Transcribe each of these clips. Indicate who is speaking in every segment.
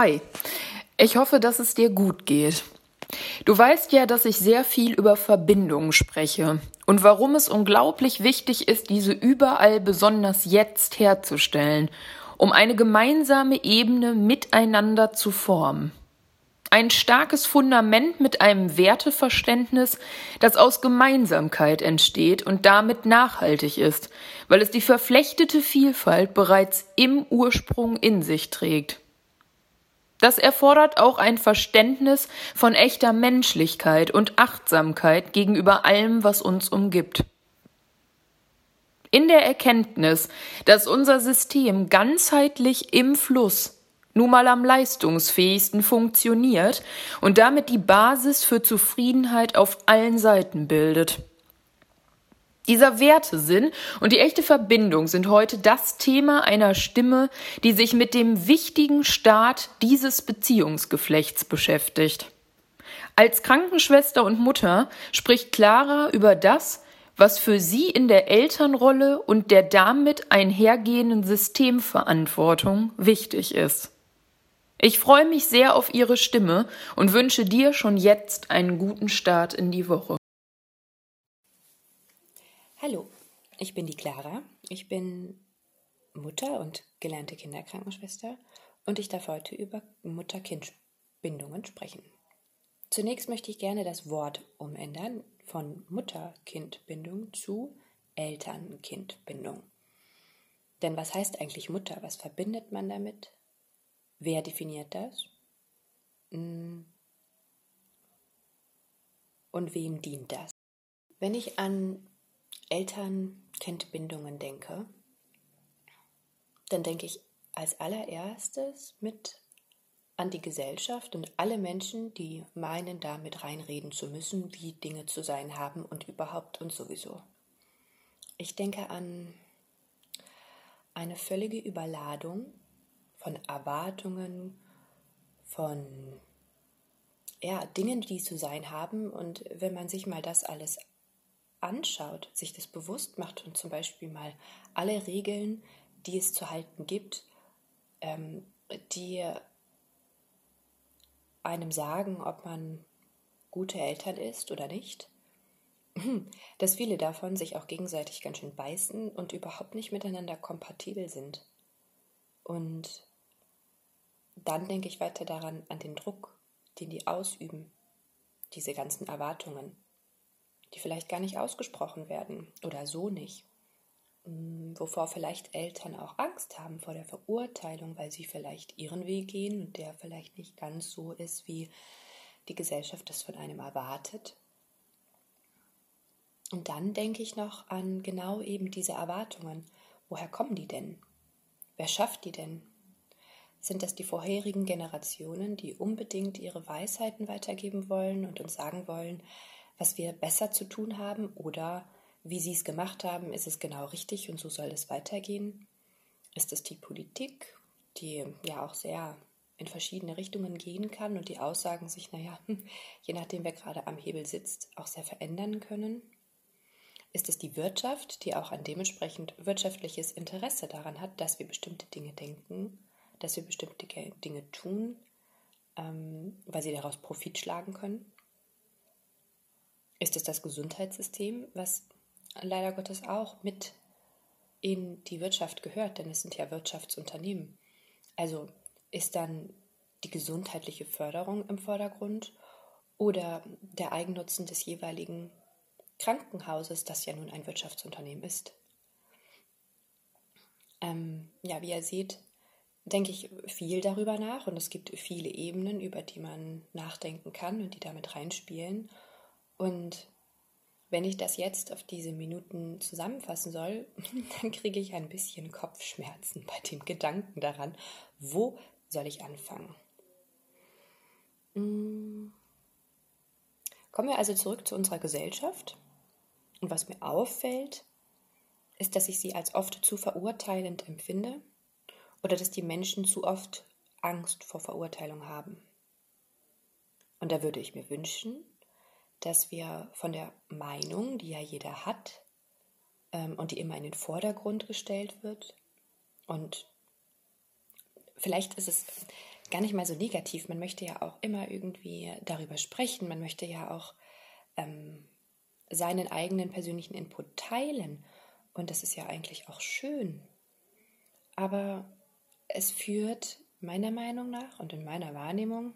Speaker 1: Hi, ich hoffe, dass es dir gut geht. Du weißt ja, dass ich sehr viel über Verbindungen spreche und warum es unglaublich wichtig ist, diese überall besonders jetzt herzustellen, um eine gemeinsame Ebene miteinander zu formen. Ein starkes Fundament mit einem Werteverständnis, das aus Gemeinsamkeit entsteht und damit nachhaltig ist, weil es die verflechtete Vielfalt bereits im Ursprung in sich trägt. Das erfordert auch ein Verständnis von echter Menschlichkeit und Achtsamkeit gegenüber allem, was uns umgibt. In der Erkenntnis, dass unser System ganzheitlich im Fluss nun mal am leistungsfähigsten funktioniert und damit die Basis für Zufriedenheit auf allen Seiten bildet. Dieser Wertesinn und die echte Verbindung sind heute das Thema einer Stimme, die sich mit dem wichtigen Start dieses Beziehungsgeflechts beschäftigt. Als Krankenschwester und Mutter spricht Clara über das, was für sie in der Elternrolle und der damit einhergehenden Systemverantwortung wichtig ist. Ich freue mich sehr auf Ihre Stimme und wünsche dir schon jetzt einen guten Start in die Woche.
Speaker 2: Hallo, ich bin die Clara. Ich bin Mutter und gelernte Kinderkrankenschwester und ich darf heute über Mutter-Kind-Bindungen sprechen. Zunächst möchte ich gerne das Wort umändern von Mutter-Kind-Bindung zu Eltern-Kind-Bindung. Denn was heißt eigentlich Mutter? Was verbindet man damit? Wer definiert das? Hm. Und wem dient das? Wenn ich an Eltern-Kind-Bindungen denke, dann denke ich als allererstes mit an die Gesellschaft und alle Menschen, die meinen, damit reinreden zu müssen, wie Dinge zu sein haben und überhaupt und sowieso. Ich denke an eine völlige Überladung von Erwartungen, von ja, Dingen, die zu sein haben. Und wenn man sich mal das alles anschaut, sich das bewusst macht und zum Beispiel mal alle Regeln, die es zu halten gibt, ähm, die einem sagen, ob man gute Eltern ist oder nicht, dass viele davon sich auch gegenseitig ganz schön beißen und überhaupt nicht miteinander kompatibel sind. Und dann denke ich weiter daran, an den Druck, den die ausüben, diese ganzen Erwartungen die vielleicht gar nicht ausgesprochen werden oder so nicht. Mm, wovor vielleicht Eltern auch Angst haben vor der Verurteilung, weil sie vielleicht ihren Weg gehen und der vielleicht nicht ganz so ist, wie die Gesellschaft das von einem erwartet. Und dann denke ich noch an genau eben diese Erwartungen. Woher kommen die denn? Wer schafft die denn? Sind das die vorherigen Generationen, die unbedingt ihre Weisheiten weitergeben wollen und uns sagen wollen, was wir besser zu tun haben oder wie sie es gemacht haben, ist es genau richtig und so soll es weitergehen? Ist es die Politik, die ja auch sehr in verschiedene Richtungen gehen kann und die Aussagen sich, naja, je nachdem, wer gerade am Hebel sitzt, auch sehr verändern können? Ist es die Wirtschaft, die auch ein dementsprechend wirtschaftliches Interesse daran hat, dass wir bestimmte Dinge denken, dass wir bestimmte Dinge tun, ähm, weil sie daraus Profit schlagen können? Ist es das Gesundheitssystem, was leider Gottes auch mit in die Wirtschaft gehört, denn es sind ja Wirtschaftsunternehmen. Also ist dann die gesundheitliche Förderung im Vordergrund oder der Eigennutzen des jeweiligen Krankenhauses, das ja nun ein Wirtschaftsunternehmen ist. Ähm, ja, wie ihr seht, denke ich viel darüber nach und es gibt viele Ebenen, über die man nachdenken kann und die damit reinspielen. Und wenn ich das jetzt auf diese Minuten zusammenfassen soll, dann kriege ich ein bisschen Kopfschmerzen bei dem Gedanken daran, wo soll ich anfangen. Hm. Kommen wir also zurück zu unserer Gesellschaft. Und was mir auffällt, ist, dass ich sie als oft zu verurteilend empfinde oder dass die Menschen zu oft Angst vor Verurteilung haben. Und da würde ich mir wünschen, dass wir von der Meinung, die ja jeder hat ähm, und die immer in den Vordergrund gestellt wird, und vielleicht ist es gar nicht mal so negativ. Man möchte ja auch immer irgendwie darüber sprechen. Man möchte ja auch ähm, seinen eigenen persönlichen Input teilen. Und das ist ja eigentlich auch schön. Aber es führt meiner Meinung nach und in meiner Wahrnehmung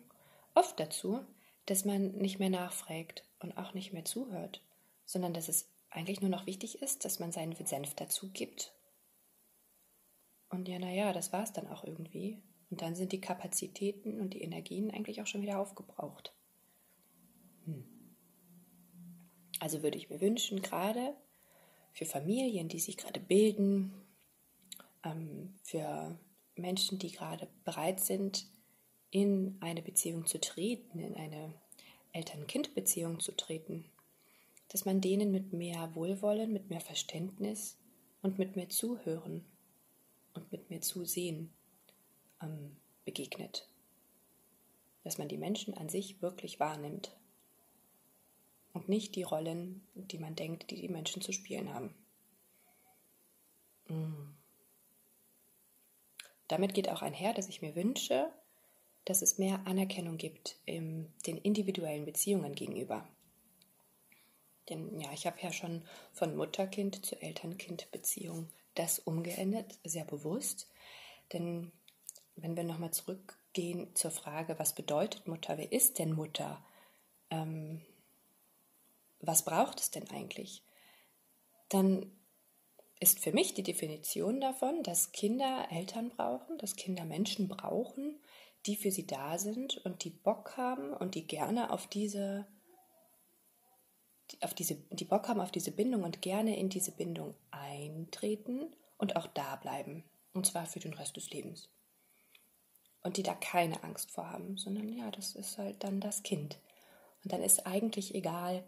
Speaker 2: oft dazu, dass man nicht mehr nachfragt und auch nicht mehr zuhört, sondern dass es eigentlich nur noch wichtig ist, dass man seinen Senf dazu gibt. Und ja, naja, das war es dann auch irgendwie. Und dann sind die Kapazitäten und die Energien eigentlich auch schon wieder aufgebraucht. Hm. Also würde ich mir wünschen, gerade für Familien, die sich gerade bilden, ähm, für Menschen, die gerade bereit sind, in eine Beziehung zu treten, in eine Eltern-Kind-Beziehung zu treten, dass man denen mit mehr Wohlwollen, mit mehr Verständnis und mit mehr Zuhören und mit mehr Zusehen ähm, begegnet. Dass man die Menschen an sich wirklich wahrnimmt und nicht die Rollen, die man denkt, die die Menschen zu spielen haben. Mm. Damit geht auch einher, dass ich mir wünsche, dass es mehr Anerkennung gibt in den individuellen Beziehungen gegenüber. Denn ja, ich habe ja schon von Mutter-Kind zu Eltern-Kind-Beziehung das umgeändert, sehr bewusst. Denn wenn wir nochmal zurückgehen zur Frage, was bedeutet Mutter, wer ist denn Mutter? Ähm, was braucht es denn eigentlich? Dann ist für mich die Definition davon, dass Kinder Eltern brauchen, dass Kinder Menschen brauchen, die für sie da sind und die Bock haben und die gerne auf diese auf diese, die Bock haben auf diese Bindung und gerne in diese Bindung eintreten und auch da bleiben. Und zwar für den Rest des Lebens. Und die da keine Angst vor haben, sondern ja, das ist halt dann das Kind. Und dann ist eigentlich egal,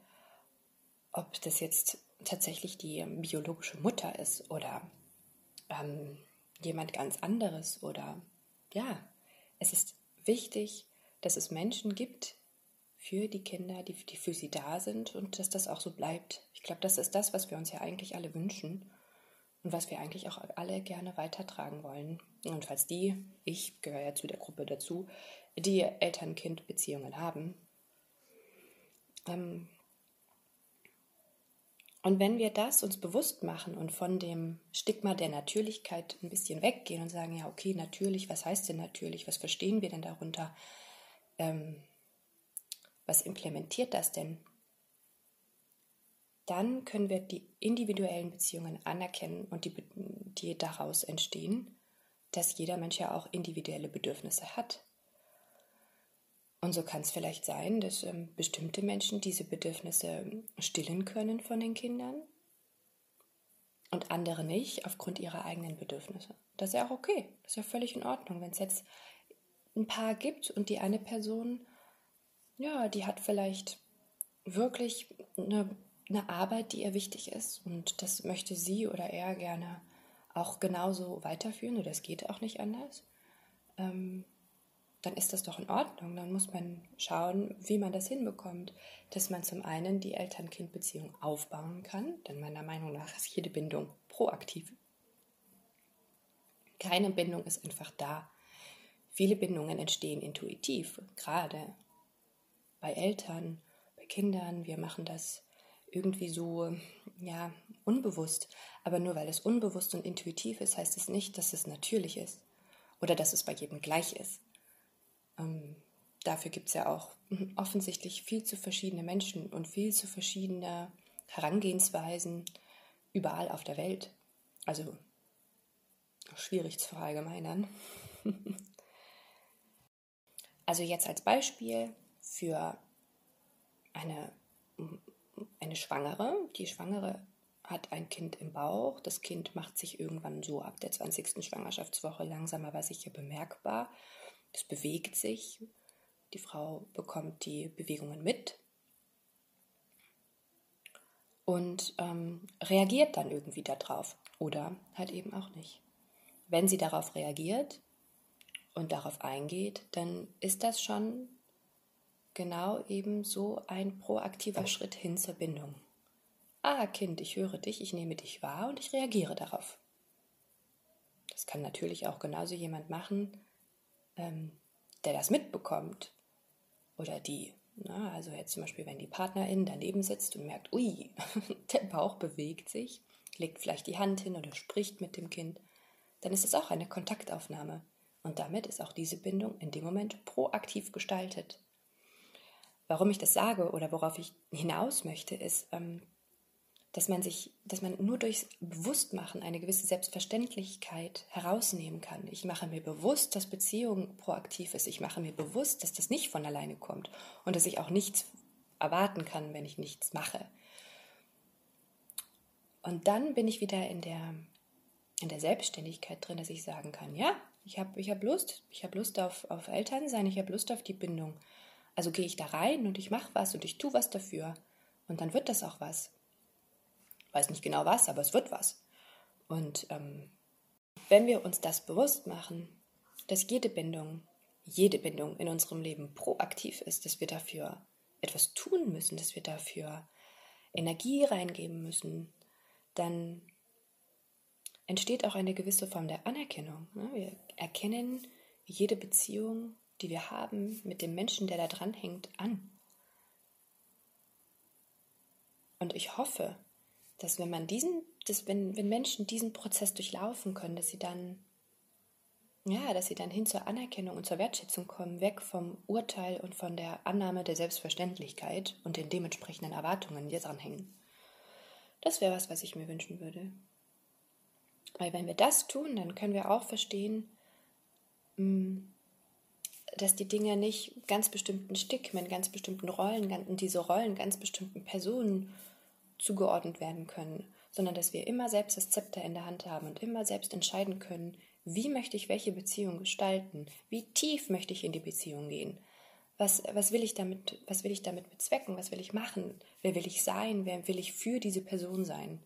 Speaker 2: ob das jetzt tatsächlich die biologische Mutter ist oder ähm, jemand ganz anderes oder ja, es ist wichtig, dass es Menschen gibt, für die Kinder, die, die für sie da sind und dass das auch so bleibt. Ich glaube, das ist das, was wir uns ja eigentlich alle wünschen und was wir eigentlich auch alle gerne weitertragen wollen. Und falls die, ich gehöre ja zu der Gruppe dazu, die Eltern-Kind-Beziehungen haben. Ähm, und wenn wir das uns bewusst machen und von dem Stigma der Natürlichkeit ein bisschen weggehen und sagen, ja, okay, natürlich, was heißt denn natürlich, was verstehen wir denn darunter? Ähm, was implementiert das denn? Dann können wir die individuellen Beziehungen anerkennen und die, die daraus entstehen, dass jeder Mensch ja auch individuelle Bedürfnisse hat. Und so kann es vielleicht sein, dass ähm, bestimmte Menschen diese Bedürfnisse stillen können von den Kindern und andere nicht aufgrund ihrer eigenen Bedürfnisse. Das ist ja auch okay, das ist ja völlig in Ordnung. Wenn es jetzt ein Paar gibt und die eine Person ja, die hat vielleicht wirklich eine, eine Arbeit, die ihr wichtig ist und das möchte sie oder er gerne auch genauso weiterführen oder es geht auch nicht anders, ähm, dann ist das doch in Ordnung. Dann muss man schauen, wie man das hinbekommt, dass man zum einen die Eltern-Kind-Beziehung aufbauen kann, denn meiner Meinung nach ist jede Bindung proaktiv. Keine Bindung ist einfach da. Viele Bindungen entstehen intuitiv, gerade bei Eltern, bei Kindern. Wir machen das irgendwie so, ja, unbewusst. Aber nur weil es unbewusst und intuitiv ist, heißt es nicht, dass es natürlich ist oder dass es bei jedem gleich ist. Ähm, dafür gibt es ja auch offensichtlich viel zu verschiedene Menschen und viel zu verschiedene Herangehensweisen überall auf der Welt. Also schwierig zu verallgemeinern. also jetzt als Beispiel, für eine, eine Schwangere. Die Schwangere hat ein Kind im Bauch. Das Kind macht sich irgendwann so ab der 20. Schwangerschaftswoche langsam aber sicher bemerkbar. Es bewegt sich. Die Frau bekommt die Bewegungen mit und ähm, reagiert dann irgendwie darauf oder halt eben auch nicht. Wenn sie darauf reagiert und darauf eingeht, dann ist das schon genau eben so ein proaktiver Schritt hin zur Bindung. Ah, Kind, ich höre dich, ich nehme dich wahr und ich reagiere darauf. Das kann natürlich auch genauso jemand machen, ähm, der das mitbekommt oder die, na, also jetzt zum Beispiel, wenn die Partnerin daneben sitzt und merkt, ui, der Bauch bewegt sich, legt vielleicht die Hand hin oder spricht mit dem Kind, dann ist es auch eine Kontaktaufnahme. Und damit ist auch diese Bindung in dem Moment proaktiv gestaltet. Warum ich das sage oder worauf ich hinaus möchte, ist, ähm, dass man sich, dass man nur durchs Bewusstmachen eine gewisse Selbstverständlichkeit herausnehmen kann. Ich mache mir bewusst, dass Beziehung proaktiv ist. Ich mache mir bewusst, dass das nicht von alleine kommt und dass ich auch nichts erwarten kann, wenn ich nichts mache. Und dann bin ich wieder in der, in der Selbstständigkeit drin, dass ich sagen kann, ja, ich habe ich hab Lust, ich habe Lust auf, auf Elternsein, ich habe Lust auf die Bindung. Also gehe ich da rein und ich mache was und ich tue was dafür. Und dann wird das auch was weiß nicht genau was, aber es wird was. Und ähm, wenn wir uns das bewusst machen, dass jede Bindung, jede Bindung in unserem Leben proaktiv ist, dass wir dafür etwas tun müssen, dass wir dafür Energie reingeben müssen, dann entsteht auch eine gewisse Form der Anerkennung. Ne? Wir erkennen jede Beziehung, die wir haben mit dem Menschen, der da dran hängt, an. Und ich hoffe, dass wenn man diesen, dass wenn, wenn Menschen diesen Prozess durchlaufen können, dass sie dann, ja, dass sie dann hin zur Anerkennung und zur Wertschätzung kommen, weg vom Urteil und von der Annahme der Selbstverständlichkeit und den dementsprechenden Erwartungen, die dran hängen. Das wäre was, was ich mir wünschen würde. Weil wenn wir das tun, dann können wir auch verstehen, mm, dass die Dinge nicht ganz bestimmten Stigmen, ganz bestimmten Rollen, diese Rollen ganz bestimmten Personen zugeordnet werden können, sondern dass wir immer selbst das Zepter in der Hand haben und immer selbst entscheiden können, wie möchte ich welche Beziehung gestalten, wie tief möchte ich in die Beziehung gehen, was, was, will ich damit, was will ich damit bezwecken, was will ich machen, wer will ich sein, wer will ich für diese Person sein.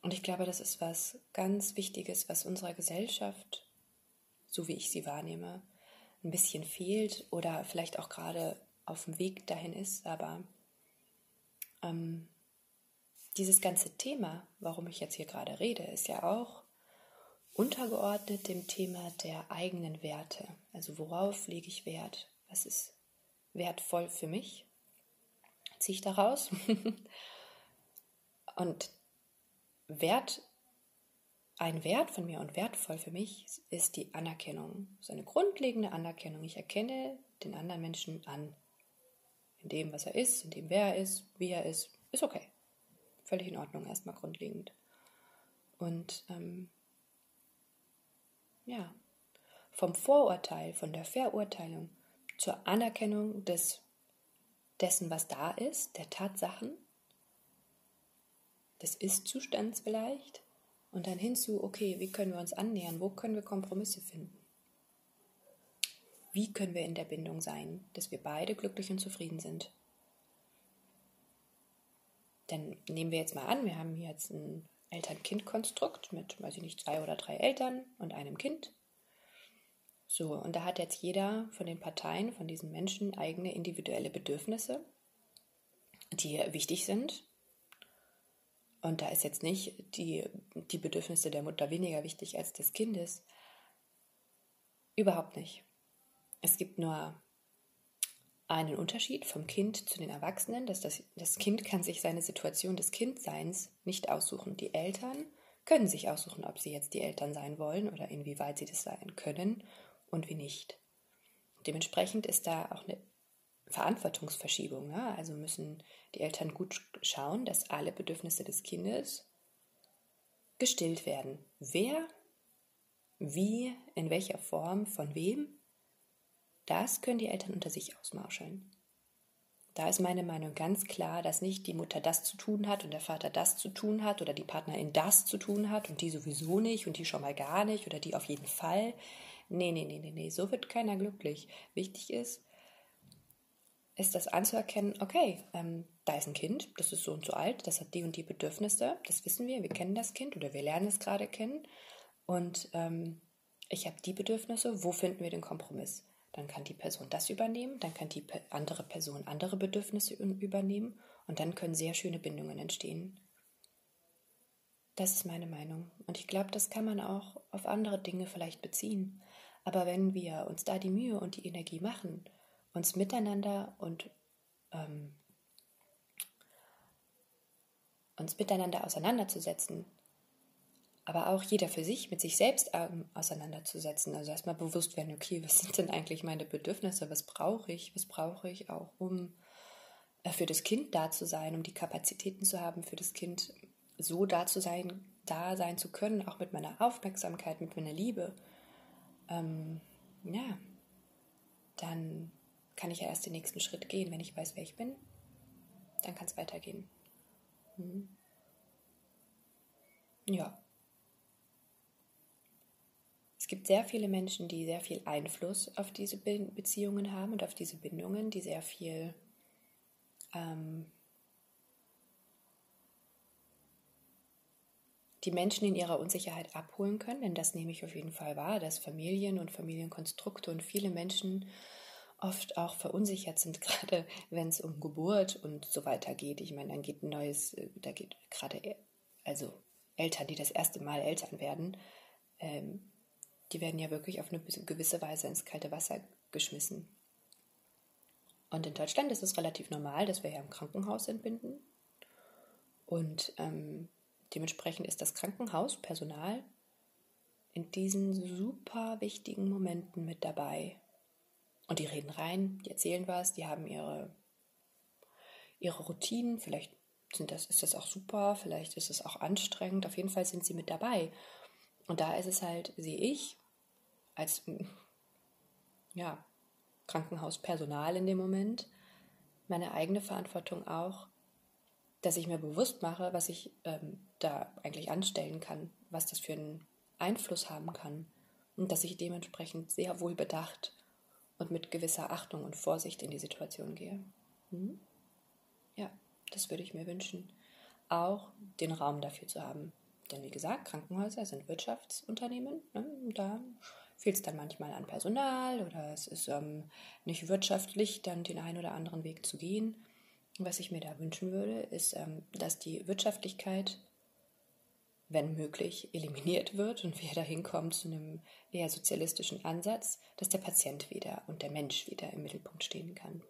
Speaker 2: Und ich glaube, das ist was ganz Wichtiges, was unserer Gesellschaft, so wie ich sie wahrnehme, ein bisschen fehlt oder vielleicht auch gerade auf dem Weg dahin ist, aber ähm, dieses ganze Thema, warum ich jetzt hier gerade rede, ist ja auch untergeordnet dem Thema der eigenen Werte. Also worauf lege ich Wert? Was ist wertvoll für mich? Ziehe ich daraus? und Wert, ein Wert von mir und wertvoll für mich ist die Anerkennung. Ist eine grundlegende Anerkennung. Ich erkenne den anderen Menschen an in dem, was er ist, in dem, wer er ist, wie er ist, ist okay. Völlig in Ordnung, erstmal grundlegend. Und ähm, ja, vom Vorurteil, von der Verurteilung zur Anerkennung des, dessen, was da ist, der Tatsachen, des Ist-Zustands vielleicht, und dann hinzu, okay, wie können wir uns annähern, wo können wir Kompromisse finden? Wie können wir in der Bindung sein, dass wir beide glücklich und zufrieden sind? Denn nehmen wir jetzt mal an, wir haben hier jetzt ein Eltern-Kind-Konstrukt mit, weiß ich nicht, zwei oder drei Eltern und einem Kind. So, und da hat jetzt jeder von den Parteien, von diesen Menschen eigene individuelle Bedürfnisse, die wichtig sind. Und da ist jetzt nicht die, die Bedürfnisse der Mutter weniger wichtig als des Kindes. Überhaupt nicht. Es gibt nur einen Unterschied vom Kind zu den Erwachsenen, dass das, das Kind kann sich seine Situation des Kindseins nicht aussuchen. Die Eltern können sich aussuchen, ob sie jetzt die Eltern sein wollen oder inwieweit sie das sein können und wie nicht. Dementsprechend ist da auch eine Verantwortungsverschiebung. Ne? Also müssen die Eltern gut schauen, dass alle Bedürfnisse des Kindes gestillt werden. Wer, wie, in welcher Form, von wem das können die Eltern unter sich ausmauscheln. Da ist meine Meinung ganz klar, dass nicht die Mutter das zu tun hat und der Vater das zu tun hat oder die Partnerin das zu tun hat und die sowieso nicht und die schon mal gar nicht oder die auf jeden Fall. Nee, nee, nee, nee, nee, so wird keiner glücklich. Wichtig ist, ist das anzuerkennen, okay, ähm, da ist ein Kind, das ist so und so alt, das hat die und die Bedürfnisse, das wissen wir, wir kennen das Kind oder wir lernen es gerade kennen und ähm, ich habe die Bedürfnisse, wo finden wir den Kompromiss? Dann kann die Person das übernehmen, dann kann die andere Person andere Bedürfnisse übernehmen und dann können sehr schöne Bindungen entstehen. Das ist meine Meinung. Und ich glaube, das kann man auch auf andere Dinge vielleicht beziehen. Aber wenn wir uns da die Mühe und die Energie machen, uns miteinander und ähm, uns miteinander auseinanderzusetzen, aber auch jeder für sich mit sich selbst ähm, auseinanderzusetzen. Also erstmal bewusst werden, okay, was sind denn eigentlich meine Bedürfnisse? Was brauche ich? Was brauche ich auch, um äh, für das Kind da zu sein, um die Kapazitäten zu haben, für das Kind so da zu sein, da sein zu können, auch mit meiner Aufmerksamkeit, mit meiner Liebe. Ähm, ja, dann kann ich ja erst den nächsten Schritt gehen. Wenn ich weiß, wer ich bin, dann kann es weitergehen. Mhm. Ja. Es gibt sehr viele Menschen, die sehr viel Einfluss auf diese Beziehungen haben und auf diese Bindungen, die sehr viel ähm, die Menschen in ihrer Unsicherheit abholen können, denn das nehme ich auf jeden Fall wahr, dass Familien und Familienkonstrukte und viele Menschen oft auch verunsichert sind, gerade wenn es um Geburt und so weiter geht. Ich meine, dann geht ein neues, äh, da geht gerade, also Eltern, die das erste Mal Eltern werden, ähm, die werden ja wirklich auf eine gewisse Weise ins kalte Wasser geschmissen. Und in Deutschland ist es relativ normal, dass wir ja im Krankenhaus entbinden. Und ähm, dementsprechend ist das Krankenhaus, Personal, in diesen super wichtigen Momenten mit dabei. Und die reden rein, die erzählen was, die haben ihre, ihre Routinen, vielleicht sind das, ist das auch super, vielleicht ist es auch anstrengend, auf jeden Fall sind sie mit dabei. Und da ist es halt, sehe ich, als ja, Krankenhauspersonal in dem Moment, meine eigene Verantwortung auch, dass ich mir bewusst mache, was ich ähm, da eigentlich anstellen kann, was das für einen Einfluss haben kann und dass ich dementsprechend sehr wohl bedacht und mit gewisser Achtung und Vorsicht in die Situation gehe. Hm? Ja, das würde ich mir wünschen. Auch den Raum dafür zu haben. Denn wie gesagt, Krankenhäuser sind Wirtschaftsunternehmen. Ne? Da fehlt es dann manchmal an Personal oder es ist ähm, nicht wirtschaftlich, dann den einen oder anderen Weg zu gehen. Was ich mir da wünschen würde, ist, ähm, dass die Wirtschaftlichkeit, wenn möglich, eliminiert wird und wir dahin kommen zu einem eher sozialistischen Ansatz, dass der Patient wieder und der Mensch wieder im Mittelpunkt stehen kann.